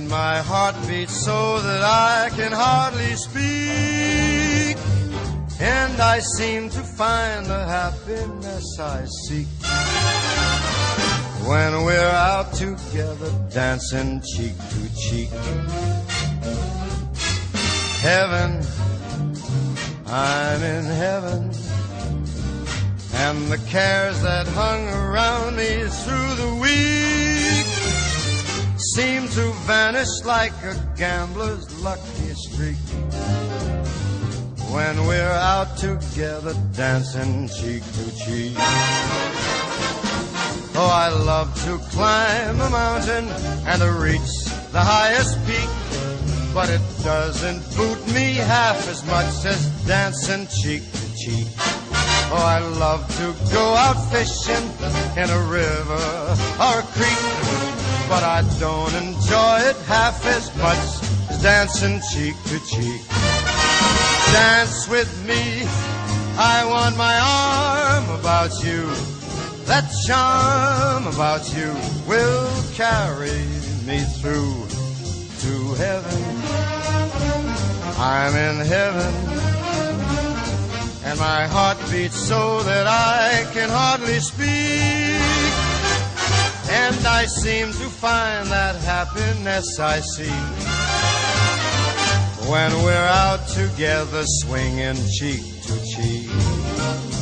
And my heart beats so that I can hardly speak. And I seem to find the happiness I seek. When we're out together dancing cheek to cheek. Heaven, I'm in heaven. And the cares that hung around me through the week seem to vanish like a gambler's lucky streak. When we're out together dancing cheek to cheek. Oh, I love to climb a mountain and to reach the highest peak. But it doesn't boot me half as much as dancing cheek to cheek. Oh, I love to go out fishing in a river or a creek, but I don't enjoy it half as much as dancing cheek to cheek. Dance with me, I want my arm about you. That charm about you will carry me through to heaven. I'm in heaven and my heart beats so that I can hardly speak. And I seem to find that happiness I seek when we're out together swinging cheek to cheek.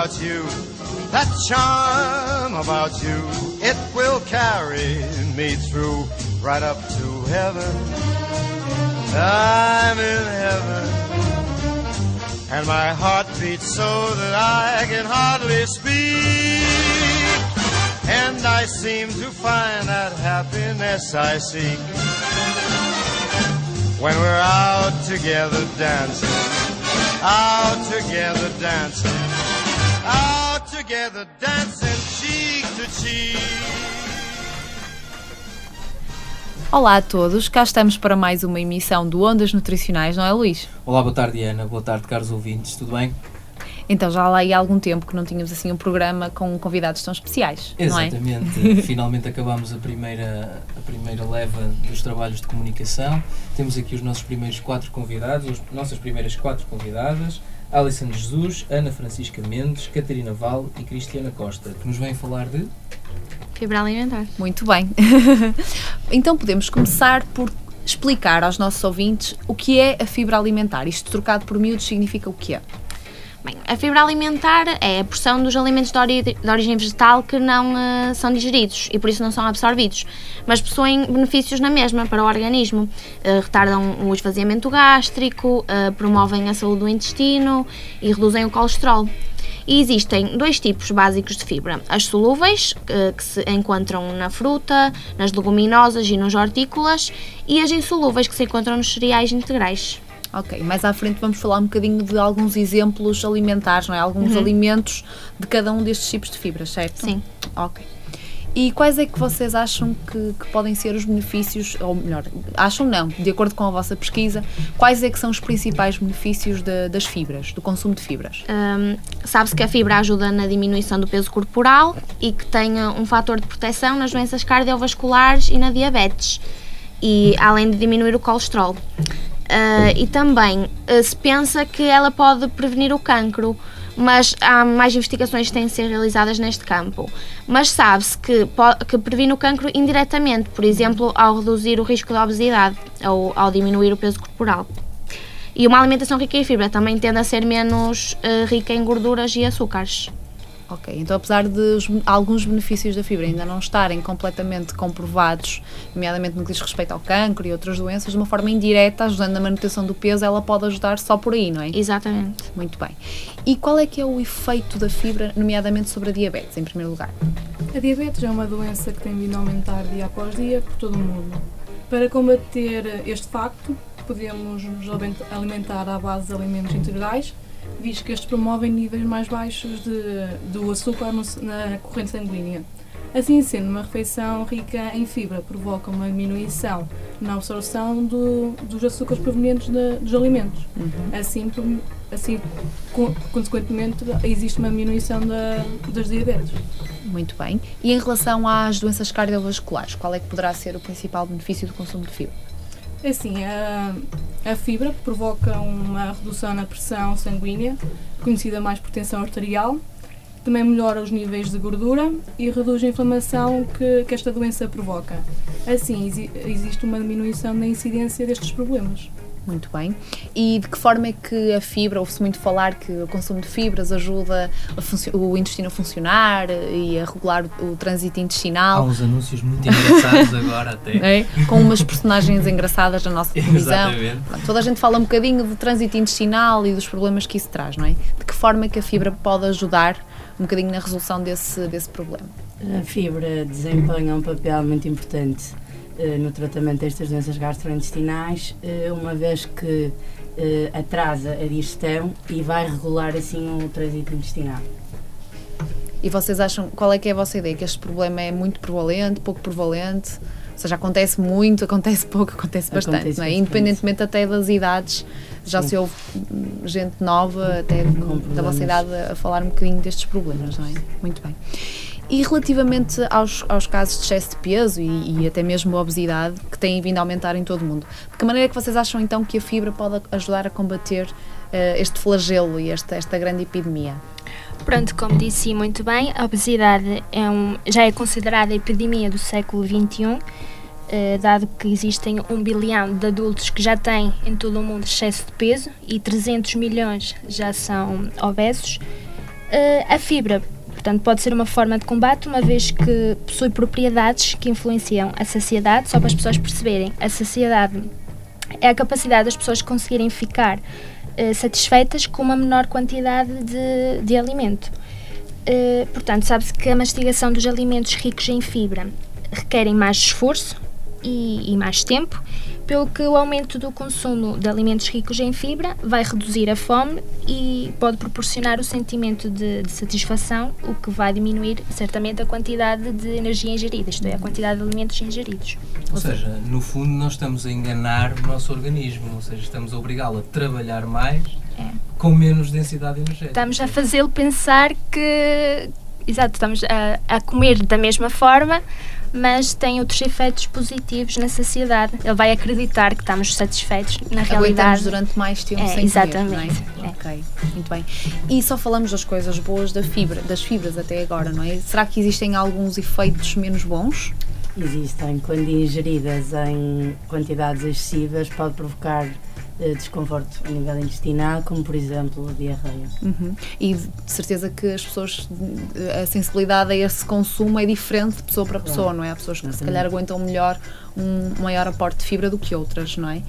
About you. That charm about you, it will carry me through right up to heaven. I'm in heaven. And my heart beats so that I can hardly speak. And I seem to find that happiness I seek when we're out together dancing, out together dancing, out together dancing cheek to cheek. Olá a todos, cá estamos para mais uma emissão do Ondas Nutricionais, não é Luís? Olá, boa tarde Ana, boa tarde caros ouvintes, tudo bem? Então já lá há algum tempo que não tínhamos assim um programa com convidados tão especiais, não é? Exatamente, finalmente acabamos a primeira, a primeira leva dos trabalhos de comunicação. Temos aqui os nossos primeiros quatro convidados, as nossas primeiras quatro convidadas, Alison Jesus, Ana Francisca Mendes, Catarina Val e Cristiana Costa, que nos vêm falar de... Fibra alimentar. Muito bem. então podemos começar por explicar aos nossos ouvintes o que é a fibra alimentar. Isto trocado por miúdos significa o que é? Bem, a fibra alimentar é a porção dos alimentos de, ori de origem vegetal que não uh, são digeridos e por isso não são absorvidos, mas possuem benefícios na mesma para o organismo. Uh, retardam o esvaziamento gástrico, uh, promovem a saúde do intestino e reduzem o colesterol. E existem dois tipos básicos de fibra: as solúveis, que se encontram na fruta, nas leguminosas e nos hortícolas, e as insolúveis, que se encontram nos cereais integrais. Ok, mais à frente vamos falar um bocadinho de alguns exemplos alimentares, não é? Alguns alimentos de cada um destes tipos de fibras, certo? Sim. Ok. E quais é que vocês acham que, que podem ser os benefícios, ou melhor, acham não, de acordo com a vossa pesquisa, quais é que são os principais benefícios de- das fibras, do consumo de fibras? Hum, Sabe-se que a fibra ajuda na diminuição do peso corporal e que tem um fator de proteção nas doenças cardiovasculares e na diabetes, e além de diminuir o colesterol. Uh, e também uh, se pensa que ela pode prevenir o cancro, mas há mais investigações que têm de ser realizadas neste campo. Mas sabe-se que, que previne o cancro indiretamente, por exemplo, ao reduzir o risco de obesidade ou ao diminuir o peso corporal. E uma alimentação rica em fibra também tende a ser menos uh, rica em gorduras e açúcares. Ok, então apesar de os, alguns benefícios da fibra ainda não estarem completamente comprovados, nomeadamente no que diz respeito ao cancro e outras doenças, de uma forma indireta, ajudando na manutenção do peso, ela pode ajudar só por aí, não é? Exatamente. Muito bem. E qual é que é o efeito da fibra, nomeadamente sobre a diabetes, em primeiro lugar? A diabetes é uma doença que tem vindo a aumentar dia após dia por todo o mundo. Para combater este facto, podemos nos alimentar à base de alimentos integrais, visto que estes promovem níveis mais baixos de, do açúcar no, na corrente sanguínea. Assim sendo, uma refeição rica em fibra provoca uma diminuição na absorção do, dos açúcares provenientes de, dos alimentos. Uhum. Assim, assim, consequentemente, existe uma diminuição da, das diabetes. Muito bem. E em relação às doenças cardiovasculares, qual é que poderá ser o principal benefício do consumo de fibra? Assim, a, a fibra provoca uma redução na pressão sanguínea, conhecida mais por tensão arterial, também melhora os níveis de gordura e reduz a inflamação que, que esta doença provoca. Assim, existe uma diminuição na incidência destes problemas. Muito bem. E de que forma é que a fibra, ouve-se muito falar que o consumo de fibras ajuda o intestino a funcionar e a regular o, trânsito intestinal? Há uns anúncios muito engraçados agora até. É? Com umas personagens engraçadas na nossa televisão. Exatamente. Toda a gente fala um bocadinho do trânsito intestinal e dos problemas que isso traz, não é? De que forma é que a fibra pode ajudar um bocadinho na resolução desse, desse problema? A fibra desempenha um papel muito importante no tratamento destas doenças gastrointestinais, eh, uma vez que eh, atrasa a digestão e vai regular assim o trânsito intestinal. E vocês acham, qual é que é a vossa ideia? Que este problema é muito prevalente, pouco prevalente? Ou seja, acontece muito, acontece pouco, acontece bastante, acontece não é? Independentemente até das idades, já Sim. se houve gente nova, até da vossa idade, a falar um bocadinho destes problemas, não é? Muito bem. E relativamente aos, aos casos de excesso de peso e, e, até mesmo obesidade, que têm vindo a aumentar em todo o mundo, de que maneira é que vocês acham então que a fibra pode ajudar a combater uh, este flagelo e esta, esta grande epidemia? Pronto, como disse muito bem, a obesidade é um, já é considerada a epidemia do século XXI, eh, dado que existem um bilhão de adultos que já têm em todo o mundo excesso de peso e 300 milhões já são obesos. Eh, a fibra Portanto, pode ser uma forma de combate, uma vez que possui propriedades que influenciam a saciedade, só para as pessoas perceberem. A saciedade é a capacidade das pessoas conseguirem ficar uh, satisfeitas com uma menor quantidade de, de alimento. Uh, portanto, sabe-se que a mastigação dos alimentos ricos em fibra requerem mais esforço e, e mais tempo pelo que o aumento do consumo de alimentos ricos em fibra vai reduzir a fome e pode proporcionar o sentimento de, de satisfação, o que vai diminuir certamente a quantidade de energia ingerida, isto é, a quantidade de alimentos ingeridos. Ou seja, no fundo nós estamos a enganar o nosso organismo, ou seja, estamos a obrigá-lo a trabalhar mais é. com menos densidade energética. Estamos a fazê-lo pensar que, exato, estamos a, a comer da mesma forma, mas tem outros efeitos positivos na saciedade. Ele vai acreditar que estamos satisfeitos na realidade. Aguentamos durante mais tempo é, sem exatamente. Comer, é? é? Ok, muito bem. E só falamos das coisas boas da fibra, das fibras até agora, não é? Será que existem alguns efeitos menos bons? Existem. Quando ingeridas em quantidades excessivas, pode provocar desconforto a nível intestinal, como por exemplo diarreia. Uhum. E de certeza que as pessoas, a sensibilidade a esse consumo é diferente de pessoa para pessoa, claro. não é? Há pessoas que Exatamente. se calhar aguentam melhor um maior aporte de fibra do que outras, não é?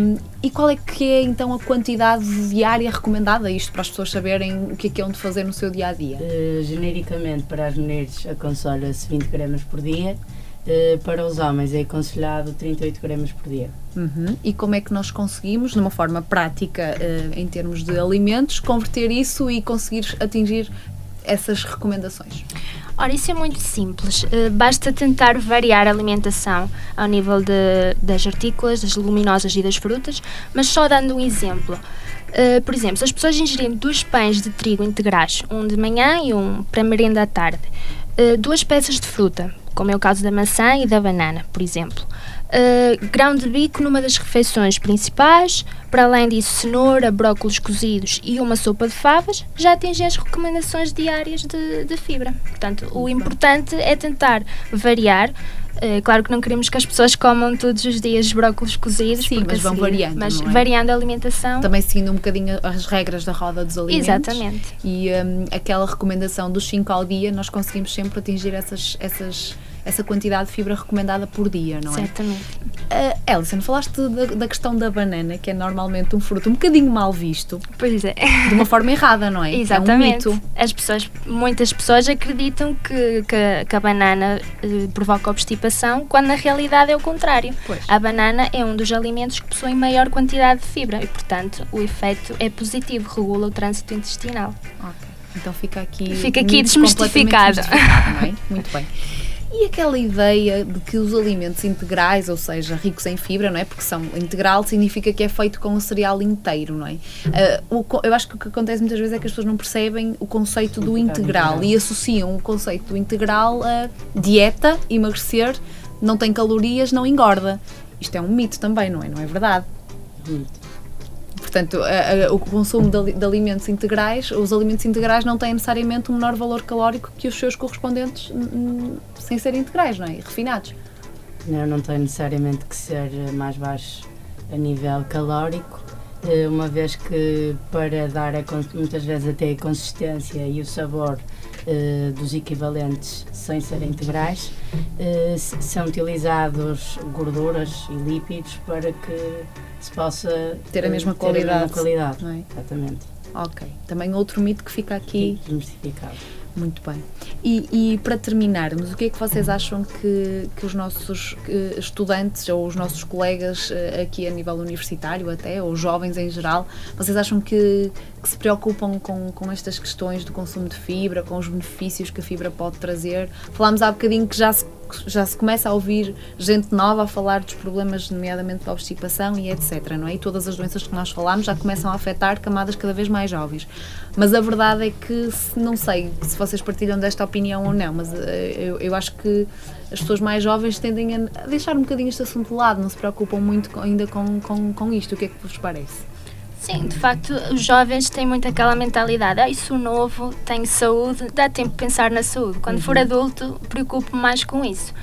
Um, e qual é que é então a quantidade diária recomendada, isto para as pessoas saberem o que é que é onde fazer no seu dia a dia? Uh, genericamente, para as mulheres, aconselha-se 20 gramas por dia eh, para os homens é aconselhado 38 gramas por dia. Uhum. E como é que nós conseguimos, de uma forma prática, uh, em termos de alimentos, converter isso e conseguir atingir essas recomendações? Ora, isso é muito simples. Uh, basta tentar variar a alimentação ao nível de, das artículas, das leguminosas e das frutas, mas só dando um exemplo. Uh, por exemplo, se as pessoas ingerirem dois pães de trigo integrais, um de manhã e um para merenda à tarde, uh, duas peças de fruta, como é o caso da maçã e da banana, por exemplo. Uh, grão de bico numa das refeições principais, para além disso, cenoura, brócolos cozidos e uma sopa de favas, já atingem as recomendações diárias de, de fibra. Portanto, o importante é tentar variar. Eh, claro que não queremos que as pessoas comam todos os dias brócolis cozidos. Sim, mas vão assim- variando, Mas é? variando a alimentação. Também seguindo um bocadinho as regras da roda dos alimentos. Exatamente. E hum, aquela recomendação dos 5 ao dia, nós conseguimos sempre atingir essas, essas, essa quantidade de fibra recomendada por dia, não é? Certamente. Uh, Alison, falaste da, da questão da banana, que é normalmente um fruto um bocadinho mal visto, Pois é. de uma forma errada, não é? Exatamente. É um mito. As pessoas, muitas pessoas acreditam que, que, a- que a banana eh, provoca obstipação, quando na realidade é o contrário. Pois. A banana é um dos alimentos que possuem maior quantidade de fibra e, portanto, o efeito é positivo, regula o trânsito intestinal. Ok. Então fica aqui. Fica aqui desmistificado. desmistificado, é? Muito bem. E aquela ideia de que os alimentos integrais, ou seja, ricos em fibra, não é? Porque são integral significa que é feito com o cereal inteiro, não é? Ah, o eu acho que o que acontece muitas vezes é que as pessoas não percebem o conceito do integral e associam o conceito do integral a dieta, emagrecer, não tem calorias, não engorda. Isto é um mito também, não é? Não é verdade? Muito. Portanto, a- a- o consumo de, de alimentos integrais, os alimentos integrais não têm necessariamente um menor valor calórico que os seus correspondentes sem serem integrais, não é? Refinados. Não, não tem necessariamente que ser mais baixo a nível calórico, eh, uma vez que para dar a, muitas vezes até a consistência e o sabor eh, dos equivalentes sem serem integrais, eh, são utilizados gorduras e lípidos para que se possa Ter a eh, mesma ter a mesma qualidade. qualidade. É? Exatamente. Ok. Também outro mito que fica aqui. Desmistificado. Muito bem. E, e para terminarmos, o que é que vocês acham que, que os nossos estudantes ou os nossos colegas eh, aqui a nível universitário até, ou jovens em geral, vocês acham que, que se preocupam com, com estas questões do consumo de fibra, com os benefícios que a fibra pode trazer? Falámos há bocadinho que já se, já se começa a ouvir gente nova a falar dos problemas, nomeadamente da obstipação e etc. Não é? E todas as doenças que nós falámos já começam a afetar camadas cada vez mais jovens. Mas a verdade é que, não sei se vocês partilham desta opinião ou não, mas eh, eu, eu acho que as pessoas mais jovens tendem a deixar um bocadinho este assunto de lado, não se preocupam muito ainda com, com, com isto. O que é que vos parece? Sim, de facto, os jovens têm muito aquela mentalidade: ah, isso novo, tenho saúde, dá tempo de pensar na saúde. Quando for adulto, preocupo-me mais com isso.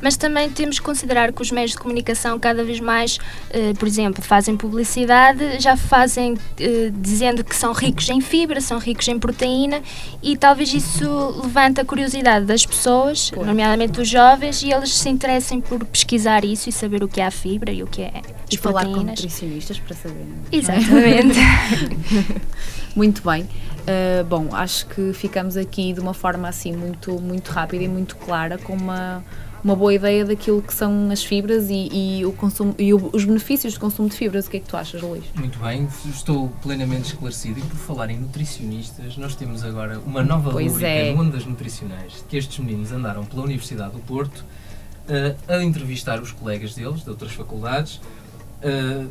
Mas também temos que considerar que os meios de comunicação, cada vez mais, eh, por exemplo, fazem publicidade, já fazem eh, dizendo que são ricos em fibra, são ricos em proteína, e talvez isso levante a curiosidade das pessoas, nomeadamente dos jovens, e eles se interessem por pesquisar isso e saber o que é a fibra e o que é as E falar com proteínas. nutricionistas para saber. é? Exatamente. Muito bem. Uh, bom, acho que ficamos aqui de uma forma assim muito, muito rápida e muito clara com uma, uma boa ideia daquilo que são as fibras e, e o consumo, e o- os benefícios do consumo de fibras. O que é que tu achas, Luís? Muito bem, estou plenamente esclarecido. E por falar em nutricionistas, nós temos agora uma nova Pois rubrica é. no Ondas Nutricionais, que estes meninos andaram pela Universidade do Porto eh, a entrevistar os colegas deles, de outras faculdades, eh,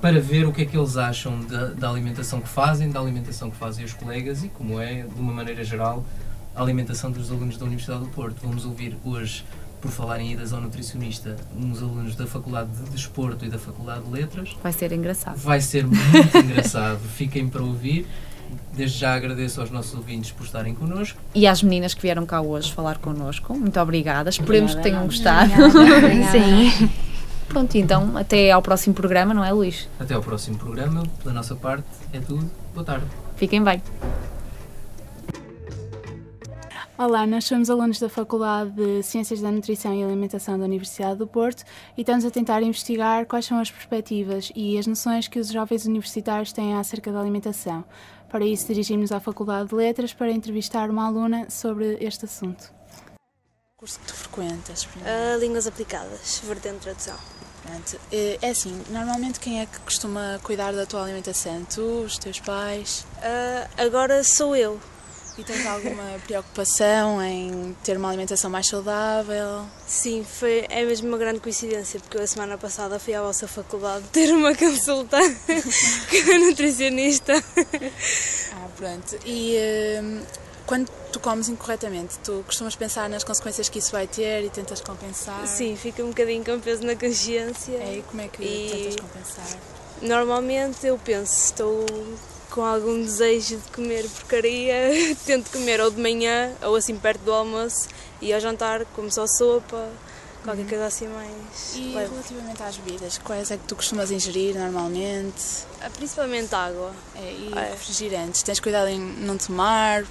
para ver o que é que eles acham da, da alimentação que fazem, da alimentação que fazem os colegas e como é, de uma maneira geral, a alimentação dos alunos da Universidade do Porto. Vamos ouvir hoje, por falar em idas ao nutricionista, uns alunos da Faculdade de Desporto e da Faculdade de Letras, Vai ser engraçado. Vai ser muito engraçado. Fiquem para ouvir. Desde já agradeço aos nossos ouvintes por estarem connosco. E às meninas que vieram cá hoje falar connosco, muito obrigada. Esperemos que Obrigada. tenham gostado. Sim. Pronto, então até ao próximo programa, não é, Luís? Até ao próximo programa. Da nossa parte é tudo. Boa tarde. Fiquem bem. Olá, nós somos alunos da Faculdade de Ciências da Nutrição e Alimentação da Universidade do Porto e estamos a tentar investigar quais são as perspectivas e as noções que os jovens universitários têm acerca da alimentação. Para isso, dirigimos à Faculdade de Letras para entrevistar uma aluna sobre este assunto. curso que tu frequentas? Ah, línguas aplicadas, vertente tradução. Pronto. Eh, É assim, normalmente quem é que costuma cuidar da tua alimentação? Tu, os teus pais? Ah, agora sou eu. E tens alguma preocupação em ter uma alimentação mais saudável? Sim, foi, é mesmo uma grande coincidência, porque eu a semana passada fui à vossa faculdade ter uma consulta com a nutricionista. Ah, pronto. E eh, quando tu comes incorretamente, tu costumas pensar nas consequências que isso vai ter e tentas compensar? Sim, fica um bocadinho com peso na consciência. É, e como é que E- tentas compensar? Normalmente eu penso, estou com algum desejo de comer porcaria, tento comer ou de manhã ou assim perto do almoço e ao jantar como só sopa, qualquer coisa assim mais E leve. relativamente às bebidas, quais é que tu costumas ingerir normalmente? Ah, Principalmente água. É, e É. refrigerantes, tens cuidado em não tomar?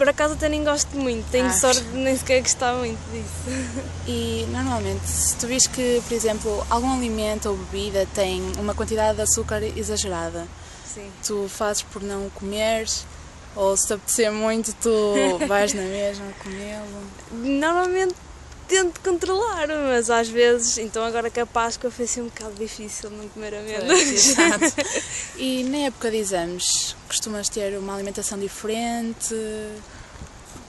Por acaso até nem gosto muito, tenho Ah. sorte de nem sequer gostar muito disso. E normalmente, se tu vês que, por exemplo, algum alimento ou bebida tem uma quantidade de açúcar exagerada, Sim. tu fazes por não comeres? Ou se te apetecer muito, tu vais na mesma comê-lo? Normalmente tento controlar, mas às vezes, então agora que a Páscoa foi assim um bocado difícil não comer amêndoas. E na época de exames, costumas ter uma alimentação diferente?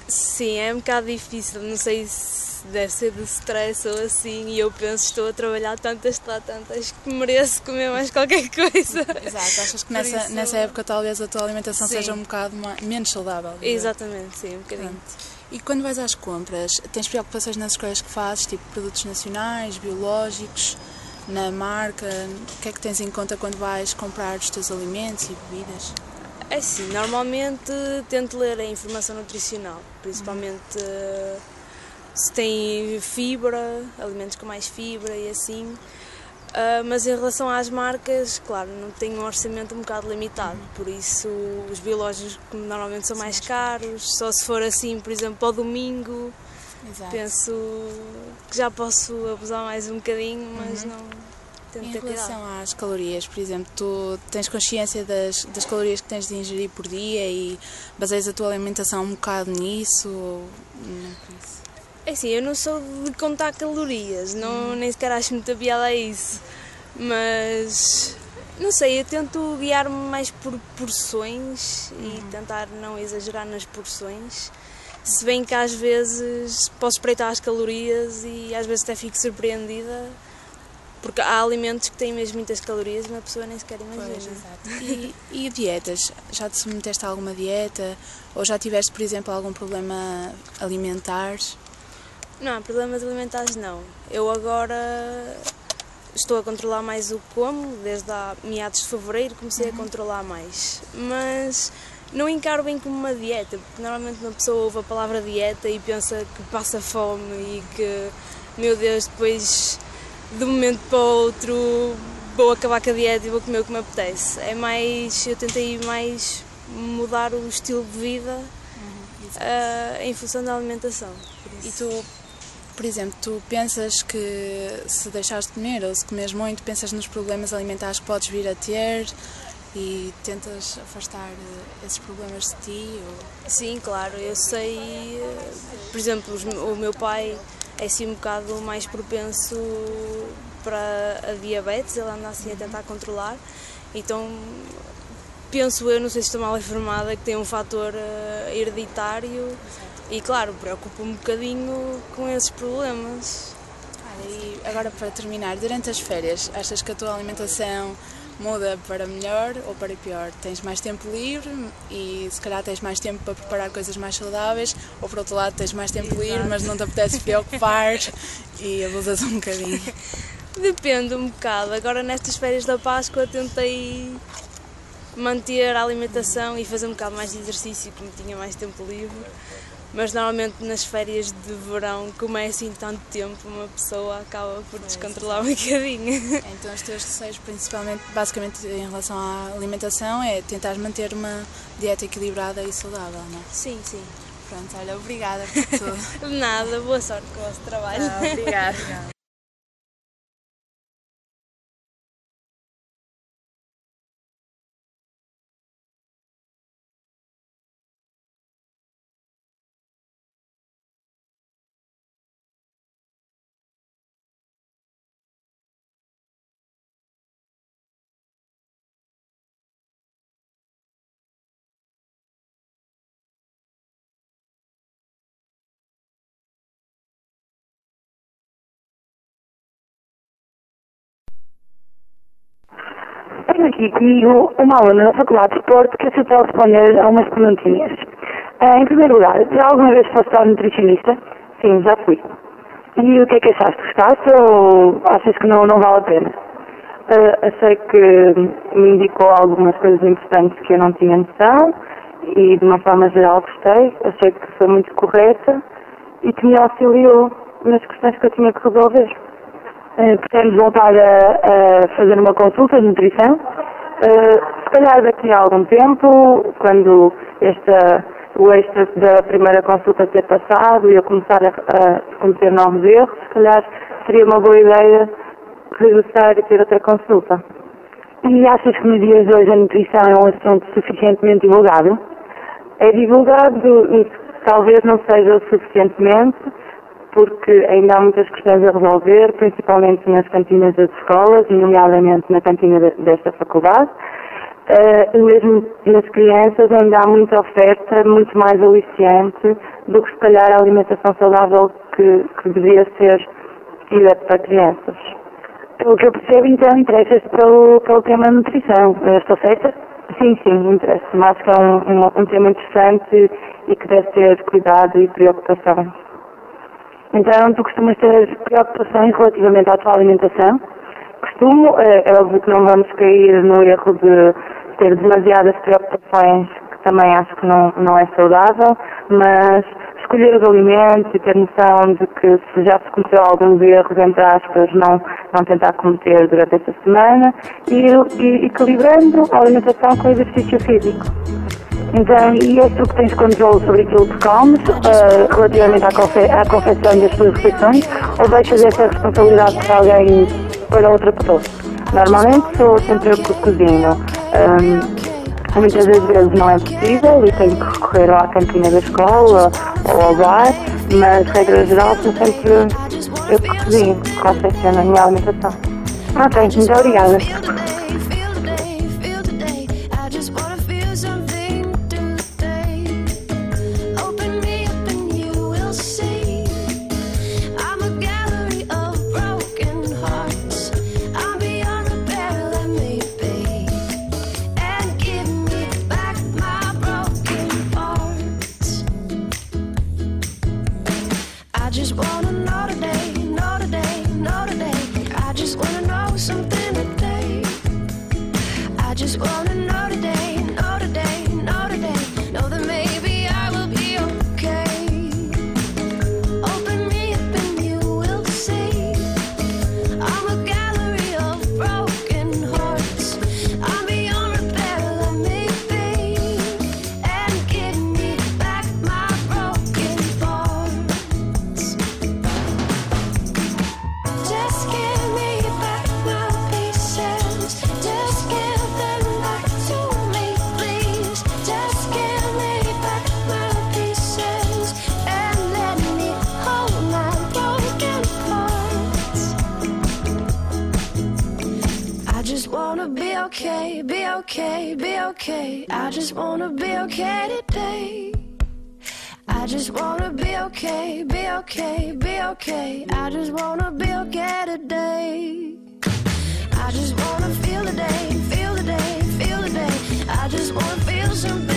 Sim, é um bocado difícil, não sei se deve ser de stress ou assim, e eu penso, estou a trabalhar estudar tanto, acho que mereço comer mais qualquer coisa. Exato, achas que nessa, isso- nessa época talvez a tua alimentação Sim. seja um bocado menos saudável? Exatamente, sim, um bocadinho. Pronto. E quando vais às compras, tens preocupações nas escolhas que fazes, tipo produtos nacionais, biológicos, na marca? O que é que tens em conta quando vais comprar os teus alimentos e bebidas? É assim, normalmente tento ler a informação nutricional, principalmente eh, se tem fibra, alimentos com mais fibra e assim. Ah, mas em relação às marcas, claro, não tenho um orçamento um bocado limitado, por isso os biológicos normalmente são mais caros, só se for assim, por exemplo, ao domingo, Exato. penso que já posso abusar mais um bocadinho, mas não tento Em ter cuidado. relação às calorias, por exemplo, tu tens consciência das, das calorias que tens de ingerir por dia e baseias a tua alimentação um bocado nisso? Ou não por isso? É assim, eu não sou de contar calorias, não, nem sequer acho muita piada a isso. Mas não sei, eu tento guiar-me mais por porções e tentar não exagerar nas porções. Se bem que às vezes posso espreitar as calorias e às vezes até fico surpreendida, porque há alimentos que têm mesmo muitas calorias e uma pessoa nem sequer imagina. Pois. E, e dietas? Já te submeteste a alguma dieta? Ou já tiveste, por exemplo, algum problema alimentar? Não, problemas alimentares não. Eu agora estou a controlar mais o como, desde há meados de fevereiro comecei a controlar mais. Mas não encaro bem como uma dieta, porque normalmente uma pessoa ouve a palavra dieta e pensa que passa fome e que, meu Deus, depois de um momento para o outro vou acabar com a dieta e vou comer o que me apetece. É mais, eu tentei mais mudar o estilo de vida ah, em função da alimentação. E tu, por exemplo, tu pensas que se deixares de comer ou se comes muito, pensas nos problemas alimentares que podes vir a ter e tentas afastar eh, esses problemas de ti? Ou... Sim, claro, eu sei, eh, por exemplo, o meu pai é assim um bocado mais propenso para a diabetes, ele anda assim a tentar controlar, então penso eu, não sei se estou mal informada, que tem um fator eh, hereditário e claro, preocupa-me um bocadinho com esses problemas. Olha, e agora para terminar, durante as férias, achas que a tua alimentação muda para melhor ou para pior? Tens mais tempo livre e se calhar tens mais tempo para preparar coisas mais saudáveis, ou por outro lado tens mais tempo livre, mas não te apetece preocupar e abusas um bocadinho. Depende um bocado. Agora nestas férias da Páscoa tentei manter a alimentação e fazer um bocado mais de exercício, como tinha mais tempo livre. Mas normalmente nas férias de verão, como é assim tanto tempo, uma pessoa acaba por descontrolar um bocadinho. Então os teus receios, principalmente, basicamente em relação à alimentação, é tentar manter uma dieta equilibrada e saudável, não é? Sim, sim. Pronto, olha, obrigada por tudo. De nada, boa sorte com o vosso trabalho. obrigada. Aqui comigo uma aluna da Faculdade de Desporto que aceitou responder a umas perguntinhas. Ah, em primeiro lugar, já alguma vez foste nutricionista? Sim, já fui. E o que é que achaste? Gostaste ou achas que não, não vale a pena? Ah, achei que me indicou algumas coisas importantes que eu não tinha noção e de uma forma geral gostei. Achei que foi muito correta e que me auxiliou nas questões que eu tinha que resolver. Uh, pretendo voltar a, a, fazer uma consulta de nutrição. Uh, se calhar daqui a algum tempo, quando esta, o êxtase da primeira consulta ter passado e eu começar a, a cometer novos erros, se calhar seria uma boa ideia regressar e ter outra consulta. E achas que nos dias de hoje a nutrição é um assunto suficientemente divulgado? É divulgado, talvez não seja o suficientemente, porque ainda há muitas questões a resolver, principalmente nas cantinas das escolas, nomeadamente na cantina desta faculdade. Uh, e mesmo nas crianças ainda há muita oferta, muito mais aliciante do que se calhar a alimentação saudável que, que deveria ser tida para crianças. Pelo que eu percebo, então, interessa-se pelo, pelo tema nutrição. Estou certa? Sim, sim, interessa-me. Acho que é um, um, um, tema interessante e que deve ter cuidado e preocupação. Então, tu costumas ter preocupações relativamente à tua alimentação? Costumo, é, é óbvio que não vamos cair no erro de ter demasiadas preocupações, que também acho que não, não é saudável, mas escolher os alimentos e ter noção de que se já se cometeu alguns erros, entre aspas, não, não tentar cometer durante esta semana e, e equilibrando a alimentação com o exercício físico. Então, e és tu que tens controle sobre aquilo que comes, uh, relativamente à, confe à confecção das tuas refeições, ou deixas essa responsabilidade para alguém, para outra pessoa? Normalmente sou sempre eu que cozinho. Um, Muitas das vezes não é possível e tenho que recorrer à cantina da escola ou ao bar, mas regra geral sou sempre eu que cozinho, confecciono a minha alimentação. Ok, muito obrigada. just wanna be okay today. I just wanna be okay, be okay, be okay. I just wanna be okay today. I just wanna feel the day, feel the day, feel the day. I just wanna feel some.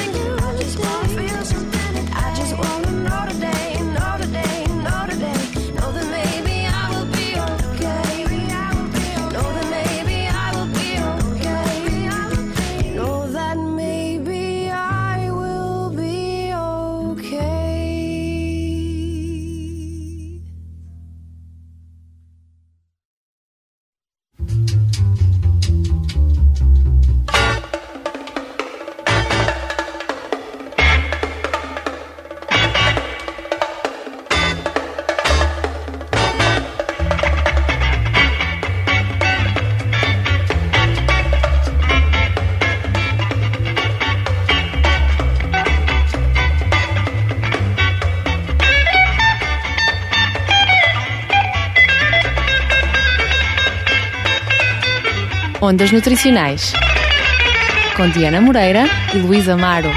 Ondas Nutricionais com Diana Moreira e Luísa Amaro.